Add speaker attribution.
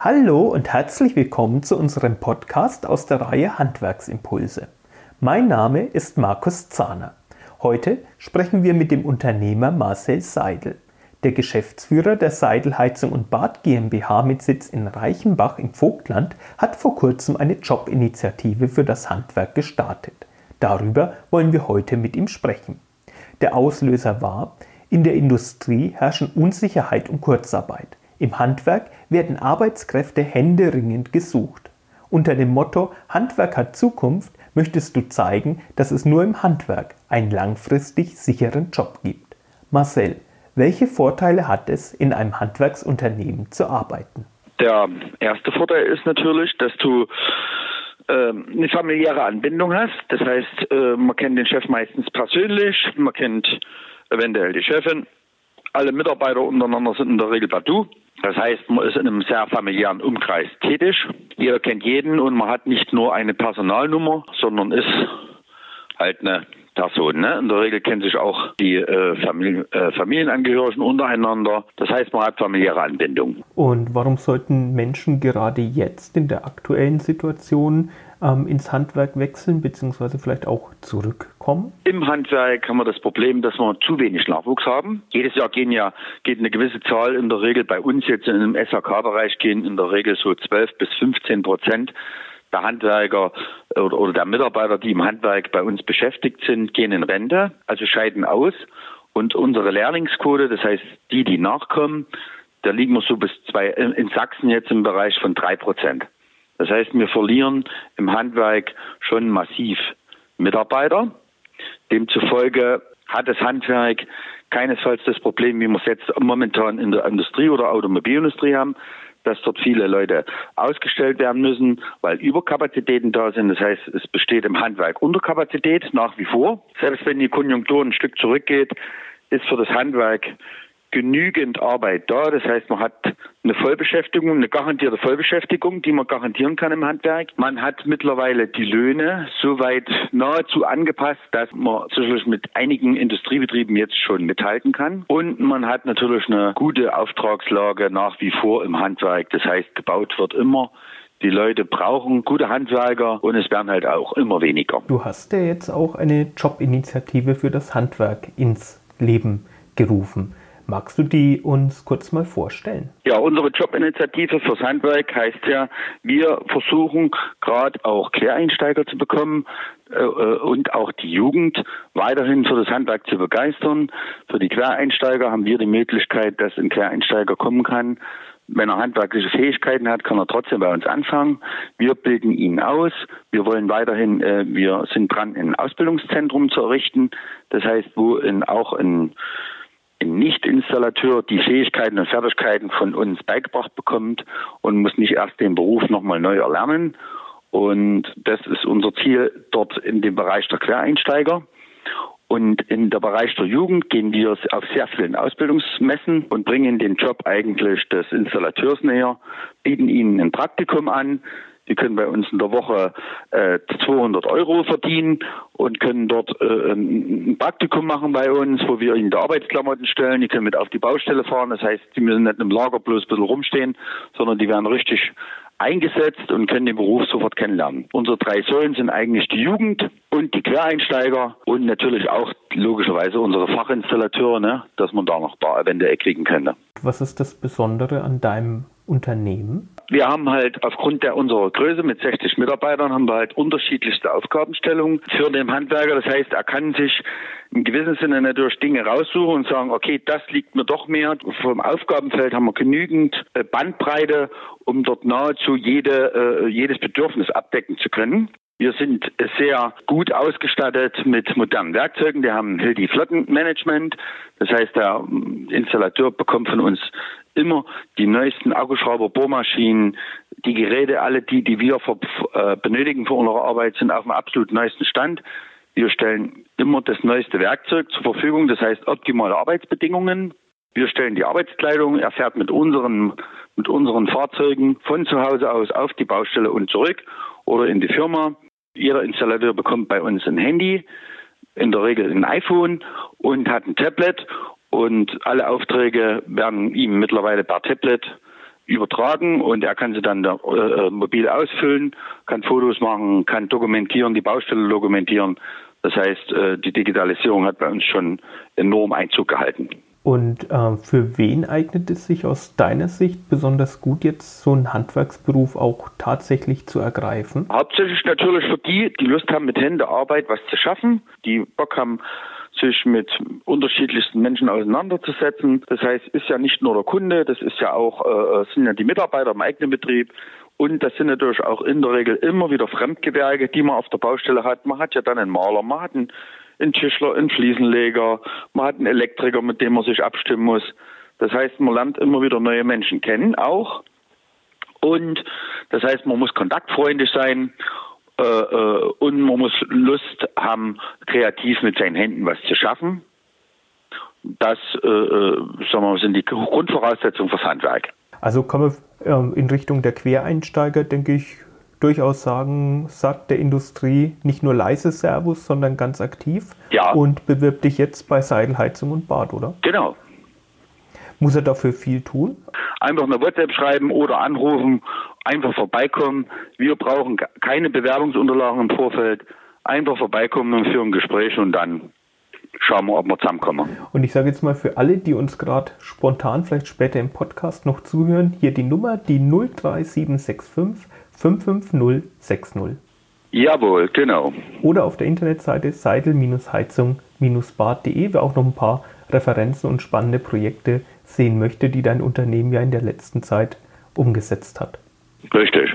Speaker 1: Hallo und herzlich willkommen zu unserem Podcast aus der Reihe Handwerksimpulse. Mein Name ist Markus Zahner. Heute sprechen wir mit dem Unternehmer Marcel Seidel. Der Geschäftsführer der Seidel Heizung und Bad GmbH mit Sitz in Reichenbach im Vogtland hat vor kurzem eine Jobinitiative für das Handwerk gestartet. Darüber wollen wir heute mit ihm sprechen. Der Auslöser war, in der Industrie herrschen Unsicherheit und Kurzarbeit. Im Handwerk werden Arbeitskräfte händeringend gesucht. Unter dem Motto Handwerk hat Zukunft möchtest du zeigen, dass es nur im Handwerk einen langfristig sicheren Job gibt. Marcel, welche Vorteile hat es, in einem Handwerksunternehmen zu arbeiten?
Speaker 2: Der erste Vorteil ist natürlich, dass du äh, eine familiäre Anbindung hast. Das heißt, äh, man kennt den Chef meistens persönlich, man kennt eventuell die Chefin. Alle Mitarbeiter untereinander sind in der Regel bei Du. Das heißt, man ist in einem sehr familiären Umkreis tätig. Jeder kennt jeden und man hat nicht nur eine Personalnummer, sondern ist halt eine Person. Ne? In der Regel kennen sich auch die äh, Familien, äh, Familienangehörigen untereinander. Das heißt, man hat familiäre Anbindung.
Speaker 1: Und warum sollten Menschen gerade jetzt in der aktuellen Situation ähm, ins Handwerk wechseln, beziehungsweise vielleicht auch zurückkommen?
Speaker 2: Im Handwerk haben wir das Problem, dass wir zu wenig Nachwuchs haben. Jedes Jahr gehen ja, geht eine gewisse Zahl in der Regel bei uns jetzt in im SHK-Bereich gehen in der Regel so 12 bis 15 Prozent der Handwerker oder, oder der Mitarbeiter, die im Handwerk bei uns beschäftigt sind, gehen in Rente, also scheiden aus. Und unsere Lehrlingsquote, das heißt die, die nachkommen, da liegen wir so bis zwei, in Sachsen jetzt im Bereich von drei Prozent. Das heißt, wir verlieren im Handwerk schon massiv Mitarbeiter. Demzufolge hat das Handwerk keinesfalls das Problem, wie wir es jetzt momentan in der Industrie oder Automobilindustrie haben, dass dort viele Leute ausgestellt werden müssen, weil Überkapazitäten da sind. Das heißt, es besteht im Handwerk Unterkapazität nach wie vor. Selbst wenn die Konjunktur ein Stück zurückgeht, ist für das Handwerk genügend Arbeit da. Das heißt, man hat eine Vollbeschäftigung, eine garantierte Vollbeschäftigung, die man garantieren kann im Handwerk. Man hat mittlerweile die Löhne soweit nahezu angepasst, dass man sicherlich mit einigen Industriebetrieben jetzt schon mithalten kann. Und man hat natürlich eine gute Auftragslage nach wie vor im Handwerk. Das heißt, gebaut wird immer. Die Leute brauchen gute Handwerker und es werden halt auch immer weniger.
Speaker 1: Du hast ja jetzt auch eine Jobinitiative für das Handwerk ins Leben gerufen. Magst du die uns kurz mal vorstellen?
Speaker 2: Ja, unsere Jobinitiative fürs Handwerk heißt ja, wir versuchen gerade auch Quereinsteiger zu bekommen äh, äh, und auch die Jugend weiterhin für das Handwerk zu begeistern. Für die Quereinsteiger haben wir die Möglichkeit, dass ein Quereinsteiger kommen kann. Wenn er handwerkliche Fähigkeiten hat, kann er trotzdem bei uns anfangen. Wir bilden ihn aus. Wir wollen weiterhin, äh, wir sind dran, ein Ausbildungszentrum zu errichten. Das heißt, wo in, auch ein nicht-Installateur die Fähigkeiten und Fertigkeiten von uns beigebracht bekommt und muss nicht erst den Beruf nochmal neu erlernen. Und das ist unser Ziel dort in dem Bereich der Quereinsteiger. Und in der Bereich der Jugend gehen wir auf sehr vielen Ausbildungsmessen und bringen den Job eigentlich des Installateurs näher, bieten ihnen ein Praktikum an, die können bei uns in der Woche äh, 200 Euro verdienen und können dort äh, ein Praktikum machen bei uns, wo wir ihnen die Arbeitsklamotten stellen. Die können mit auf die Baustelle fahren. Das heißt, die müssen nicht im Lager bloß ein bisschen rumstehen, sondern die werden richtig eingesetzt und können den Beruf sofort kennenlernen. Unsere drei Säulen sind eigentlich die Jugend und die Quereinsteiger und natürlich auch logischerweise unsere Fachinstallateure, ne, dass man da noch ein paar eventuell kriegen könnte.
Speaker 1: Was ist das Besondere an deinem Unternehmen?
Speaker 2: Wir haben halt aufgrund der unserer Größe mit 60 Mitarbeitern haben wir halt unterschiedlichste Aufgabenstellungen für den Handwerker. Das heißt, er kann sich im gewissen Sinne natürlich Dinge raussuchen und sagen, okay, das liegt mir doch mehr. Vom Aufgabenfeld haben wir genügend äh, Bandbreite, um dort nahezu jede, äh, jedes Bedürfnis abdecken zu können. Wir sind sehr gut ausgestattet mit modernen Werkzeugen. Wir haben Hildi Flottenmanagement. Das heißt, der Installateur bekommt von uns immer die neuesten Akkuschrauber, Bohrmaschinen, die Geräte, alle die, die wir äh, benötigen für unsere Arbeit, sind auf dem absolut neuesten Stand. Wir stellen immer das neueste Werkzeug zur Verfügung, das heißt optimale Arbeitsbedingungen. Wir stellen die Arbeitskleidung, er fährt mit unseren, mit unseren Fahrzeugen von zu Hause aus auf die Baustelle und zurück oder in die Firma. Jeder Installateur bekommt bei uns ein Handy, in der Regel ein iPhone und hat ein Tablet und alle Aufträge werden ihm mittlerweile per Tablet übertragen und er kann sie dann äh, mobil ausfüllen, kann Fotos machen, kann dokumentieren, die Baustelle dokumentieren. Das heißt, äh, die Digitalisierung hat bei uns schon enorm Einzug gehalten.
Speaker 1: Und äh, für wen eignet es sich aus deiner Sicht besonders gut, jetzt so einen Handwerksberuf auch tatsächlich zu ergreifen?
Speaker 2: Hauptsächlich natürlich für die, die Lust haben, mit Händearbeit was zu schaffen, die Bock haben, sich mit unterschiedlichsten Menschen auseinanderzusetzen. Das heißt, ist ja nicht nur der Kunde, das ist ja auch, äh, sind ja die Mitarbeiter im eigenen Betrieb. Und das sind natürlich auch in der Regel immer wieder Fremdgewerke, die man auf der Baustelle hat. Man hat ja dann einen Maler, man hat einen ein Tischler, ein Fliesenleger, man hat einen Elektriker, mit dem man sich abstimmen muss. Das heißt, man lernt immer wieder neue Menschen kennen, auch. Und das heißt, man muss kontaktfreundlich sein äh, äh, und man muss Lust haben, kreativ mit seinen Händen was zu schaffen. Das äh, äh wir, sind die Grundvoraussetzungen fürs Handwerk.
Speaker 1: Also komme ähm, in Richtung der Quereinsteiger, denke ich, durchaus sagen, sagt der Industrie nicht nur leise Servus, sondern ganz aktiv.
Speaker 2: Ja.
Speaker 1: Und bewirbt dich jetzt bei Seidelheizung und Bad, oder?
Speaker 2: Genau.
Speaker 1: Muss er dafür viel tun?
Speaker 2: Einfach eine WhatsApp schreiben oder anrufen, einfach vorbeikommen. Wir brauchen keine Bewerbungsunterlagen im Vorfeld. Einfach vorbeikommen und führen Gespräche und dann schauen wir, ob wir zusammenkommen.
Speaker 1: Und ich sage jetzt mal für alle, die uns gerade spontan vielleicht später im Podcast noch zuhören, hier die Nummer, die 03765 55060.
Speaker 2: Jawohl, genau.
Speaker 1: Oder auf der Internetseite seidel-heizung-bad.de, wer auch noch ein paar Referenzen und spannende Projekte sehen möchte, die dein Unternehmen ja in der letzten Zeit umgesetzt hat.
Speaker 2: Richtig.